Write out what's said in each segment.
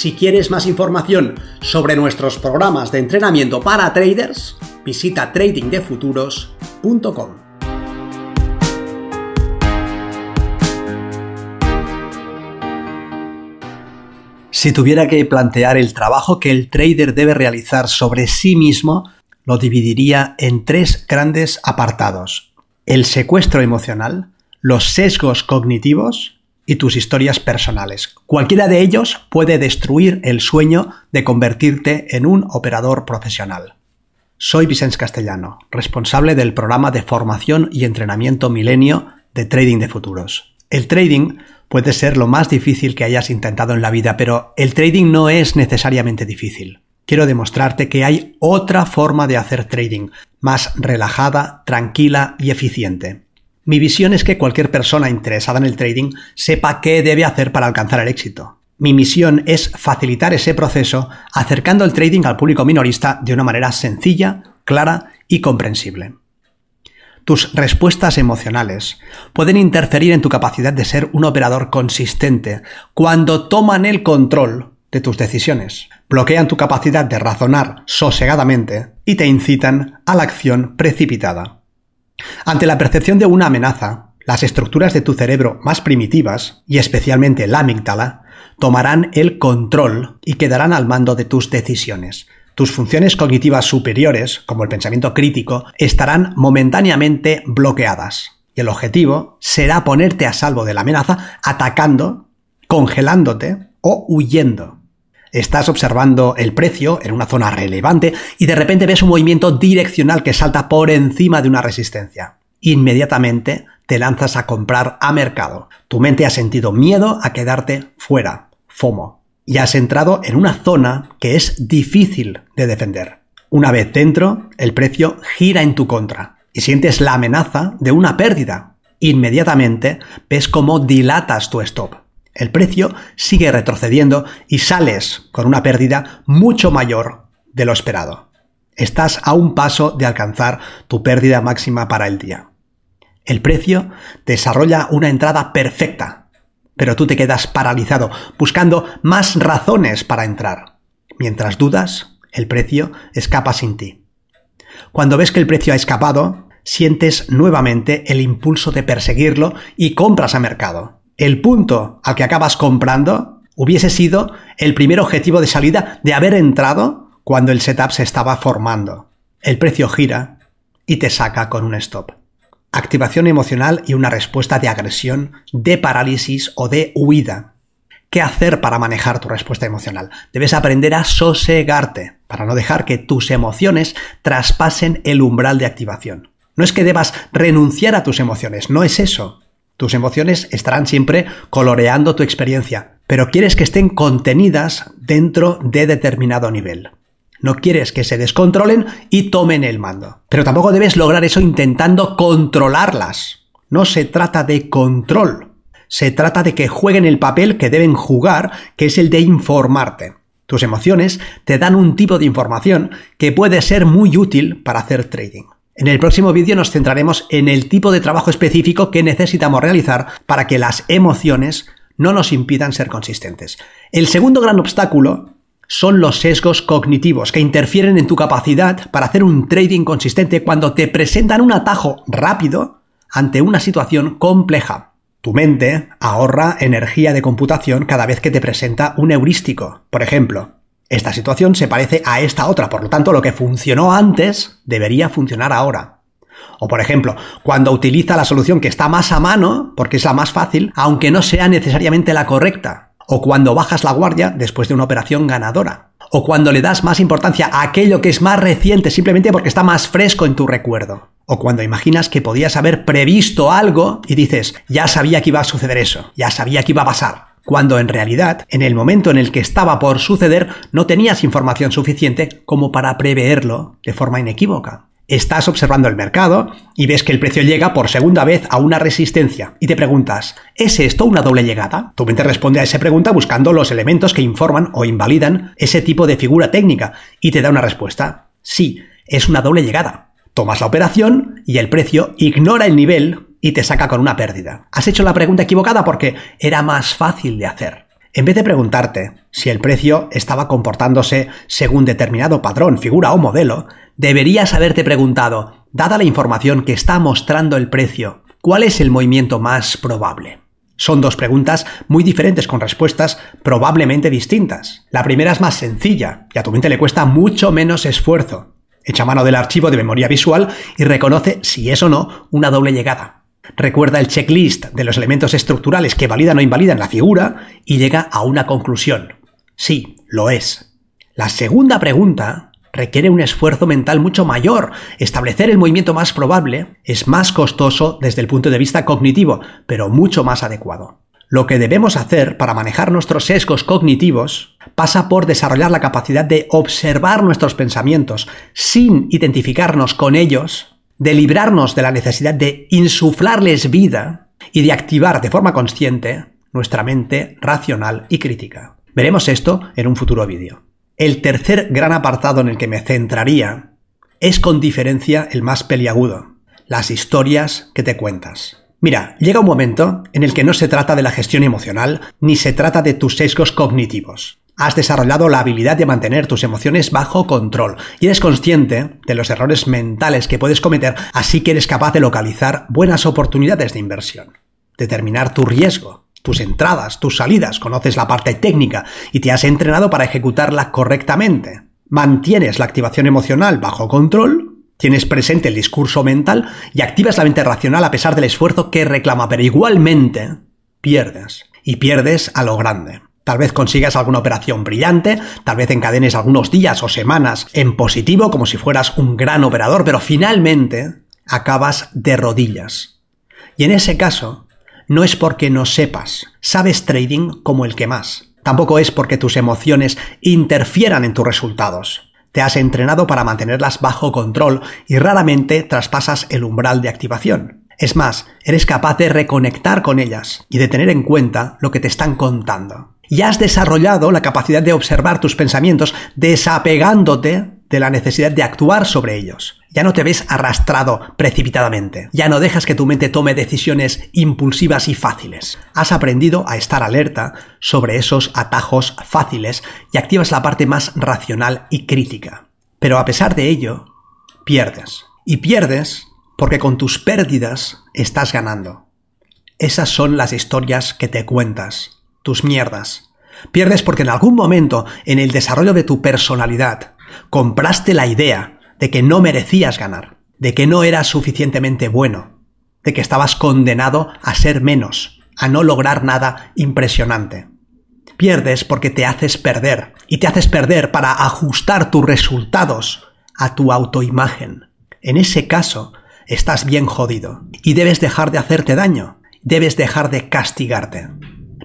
Si quieres más información sobre nuestros programas de entrenamiento para traders, visita tradingdefuturos.com. Si tuviera que plantear el trabajo que el trader debe realizar sobre sí mismo, lo dividiría en tres grandes apartados. El secuestro emocional, los sesgos cognitivos y tus historias personales. Cualquiera de ellos puede destruir el sueño de convertirte en un operador profesional. Soy Vicente Castellano, responsable del programa de formación y entrenamiento milenio de Trading de Futuros. El trading puede ser lo más difícil que hayas intentado en la vida, pero el trading no es necesariamente difícil. Quiero demostrarte que hay otra forma de hacer trading, más relajada, tranquila y eficiente. Mi visión es que cualquier persona interesada en el trading sepa qué debe hacer para alcanzar el éxito. Mi misión es facilitar ese proceso acercando el trading al público minorista de una manera sencilla, clara y comprensible. Tus respuestas emocionales pueden interferir en tu capacidad de ser un operador consistente cuando toman el control de tus decisiones, bloquean tu capacidad de razonar sosegadamente y te incitan a la acción precipitada. Ante la percepción de una amenaza, las estructuras de tu cerebro más primitivas, y especialmente la amígdala, tomarán el control y quedarán al mando de tus decisiones. Tus funciones cognitivas superiores, como el pensamiento crítico, estarán momentáneamente bloqueadas. Y el objetivo será ponerte a salvo de la amenaza atacando, congelándote o huyendo. Estás observando el precio en una zona relevante y de repente ves un movimiento direccional que salta por encima de una resistencia. Inmediatamente te lanzas a comprar a mercado. Tu mente ha sentido miedo a quedarte fuera, FOMO, y has entrado en una zona que es difícil de defender. Una vez dentro, el precio gira en tu contra y sientes la amenaza de una pérdida. Inmediatamente ves cómo dilatas tu stop el precio sigue retrocediendo y sales con una pérdida mucho mayor de lo esperado. Estás a un paso de alcanzar tu pérdida máxima para el día. El precio desarrolla una entrada perfecta, pero tú te quedas paralizado buscando más razones para entrar. Mientras dudas, el precio escapa sin ti. Cuando ves que el precio ha escapado, sientes nuevamente el impulso de perseguirlo y compras a mercado el punto al que acabas comprando hubiese sido el primer objetivo de salida de haber entrado cuando el setup se estaba formando. El precio gira y te saca con un stop. Activación emocional y una respuesta de agresión, de parálisis o de huida. ¿Qué hacer para manejar tu respuesta emocional? Debes aprender a sosegarte para no dejar que tus emociones traspasen el umbral de activación. No es que debas renunciar a tus emociones, no es eso. Tus emociones estarán siempre coloreando tu experiencia, pero quieres que estén contenidas dentro de determinado nivel. No quieres que se descontrolen y tomen el mando. Pero tampoco debes lograr eso intentando controlarlas. No se trata de control. Se trata de que jueguen el papel que deben jugar, que es el de informarte. Tus emociones te dan un tipo de información que puede ser muy útil para hacer trading. En el próximo vídeo nos centraremos en el tipo de trabajo específico que necesitamos realizar para que las emociones no nos impidan ser consistentes. El segundo gran obstáculo son los sesgos cognitivos que interfieren en tu capacidad para hacer un trading consistente cuando te presentan un atajo rápido ante una situación compleja. Tu mente ahorra energía de computación cada vez que te presenta un heurístico. Por ejemplo, esta situación se parece a esta otra, por lo tanto lo que funcionó antes debería funcionar ahora. O por ejemplo, cuando utiliza la solución que está más a mano, porque es la más fácil, aunque no sea necesariamente la correcta. O cuando bajas la guardia después de una operación ganadora. O cuando le das más importancia a aquello que es más reciente simplemente porque está más fresco en tu recuerdo. O cuando imaginas que podías haber previsto algo y dices, ya sabía que iba a suceder eso, ya sabía que iba a pasar. Cuando en realidad, en el momento en el que estaba por suceder, no tenías información suficiente como para preverlo de forma inequívoca. Estás observando el mercado y ves que el precio llega por segunda vez a una resistencia y te preguntas, ¿es esto una doble llegada? Tu mente responde a esa pregunta buscando los elementos que informan o invalidan ese tipo de figura técnica y te da una respuesta. Sí, es una doble llegada. Tomas la operación y el precio ignora el nivel y te saca con una pérdida. Has hecho la pregunta equivocada porque era más fácil de hacer. En vez de preguntarte si el precio estaba comportándose según determinado patrón, figura o modelo, deberías haberte preguntado, dada la información que está mostrando el precio, ¿cuál es el movimiento más probable? Son dos preguntas muy diferentes con respuestas probablemente distintas. La primera es más sencilla y a tu mente le cuesta mucho menos esfuerzo. Echa mano del archivo de memoria visual y reconoce si es o no una doble llegada. Recuerda el checklist de los elementos estructurales que validan o invalidan la figura y llega a una conclusión. Sí, lo es. La segunda pregunta requiere un esfuerzo mental mucho mayor. Establecer el movimiento más probable es más costoso desde el punto de vista cognitivo, pero mucho más adecuado. Lo que debemos hacer para manejar nuestros sesgos cognitivos pasa por desarrollar la capacidad de observar nuestros pensamientos sin identificarnos con ellos de librarnos de la necesidad de insuflarles vida y de activar de forma consciente nuestra mente racional y crítica. Veremos esto en un futuro vídeo. El tercer gran apartado en el que me centraría es con diferencia el más peliagudo, las historias que te cuentas. Mira, llega un momento en el que no se trata de la gestión emocional ni se trata de tus sesgos cognitivos. Has desarrollado la habilidad de mantener tus emociones bajo control y eres consciente de los errores mentales que puedes cometer, así que eres capaz de localizar buenas oportunidades de inversión. Determinar tu riesgo, tus entradas, tus salidas, conoces la parte técnica y te has entrenado para ejecutarla correctamente. Mantienes la activación emocional bajo control, tienes presente el discurso mental y activas la mente racional a pesar del esfuerzo que reclama, pero igualmente pierdes. Y pierdes a lo grande. Tal vez consigas alguna operación brillante, tal vez encadenes algunos días o semanas en positivo como si fueras un gran operador, pero finalmente acabas de rodillas. Y en ese caso, no es porque no sepas, sabes trading como el que más. Tampoco es porque tus emociones interfieran en tus resultados. Te has entrenado para mantenerlas bajo control y raramente traspasas el umbral de activación. Es más, eres capaz de reconectar con ellas y de tener en cuenta lo que te están contando y has desarrollado la capacidad de observar tus pensamientos desapegándote de la necesidad de actuar sobre ellos. Ya no te ves arrastrado precipitadamente. Ya no dejas que tu mente tome decisiones impulsivas y fáciles. Has aprendido a estar alerta sobre esos atajos fáciles y activas la parte más racional y crítica. Pero a pesar de ello, pierdes. Y pierdes porque con tus pérdidas estás ganando. Esas son las historias que te cuentas tus mierdas. Pierdes porque en algún momento en el desarrollo de tu personalidad compraste la idea de que no merecías ganar, de que no eras suficientemente bueno, de que estabas condenado a ser menos, a no lograr nada impresionante. Pierdes porque te haces perder, y te haces perder para ajustar tus resultados a tu autoimagen. En ese caso, estás bien jodido, y debes dejar de hacerte daño, debes dejar de castigarte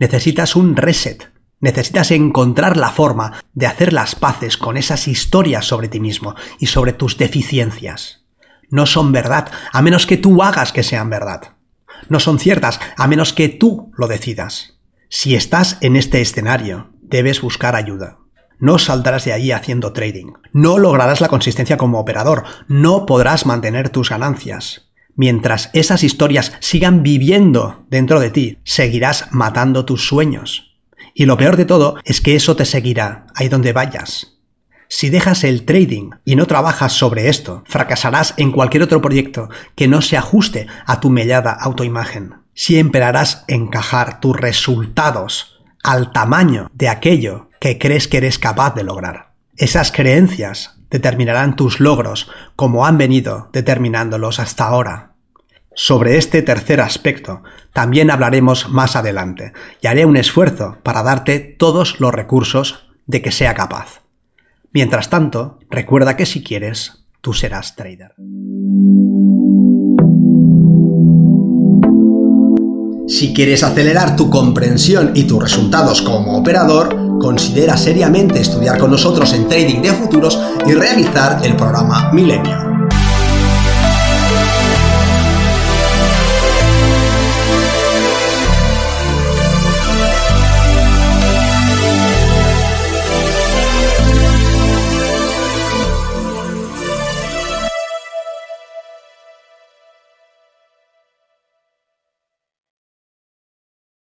necesitas un reset. Necesitas encontrar la forma de hacer las paces con esas historias sobre ti mismo y sobre tus deficiencias. No son verdad a menos que tú hagas que sean verdad. No son ciertas a menos que tú lo decidas. Si estás en este escenario, debes buscar ayuda. No saldrás de ahí haciendo trading. No lograrás la consistencia como operador. No podrás mantener tus ganancias. Mientras esas historias sigan viviendo dentro de ti, seguirás matando tus sueños. Y lo peor de todo es que eso te seguirá ahí donde vayas. Si dejas el trading y no trabajas sobre esto, fracasarás en cualquier otro proyecto que no se ajuste a tu mellada autoimagen. Siempre harás encajar tus resultados al tamaño de aquello que crees que eres capaz de lograr. Esas creencias determinarán tus logros como han venido determinándolos hasta ahora. Sobre este tercer aspecto también hablaremos más adelante y haré un esfuerzo para darte todos los recursos de que sea capaz. Mientras tanto, recuerda que si quieres, tú serás trader. Si quieres acelerar tu comprensión y tus resultados como operador, considera seriamente estudiar con nosotros en Trading de Futuros y realizar el programa Milenio.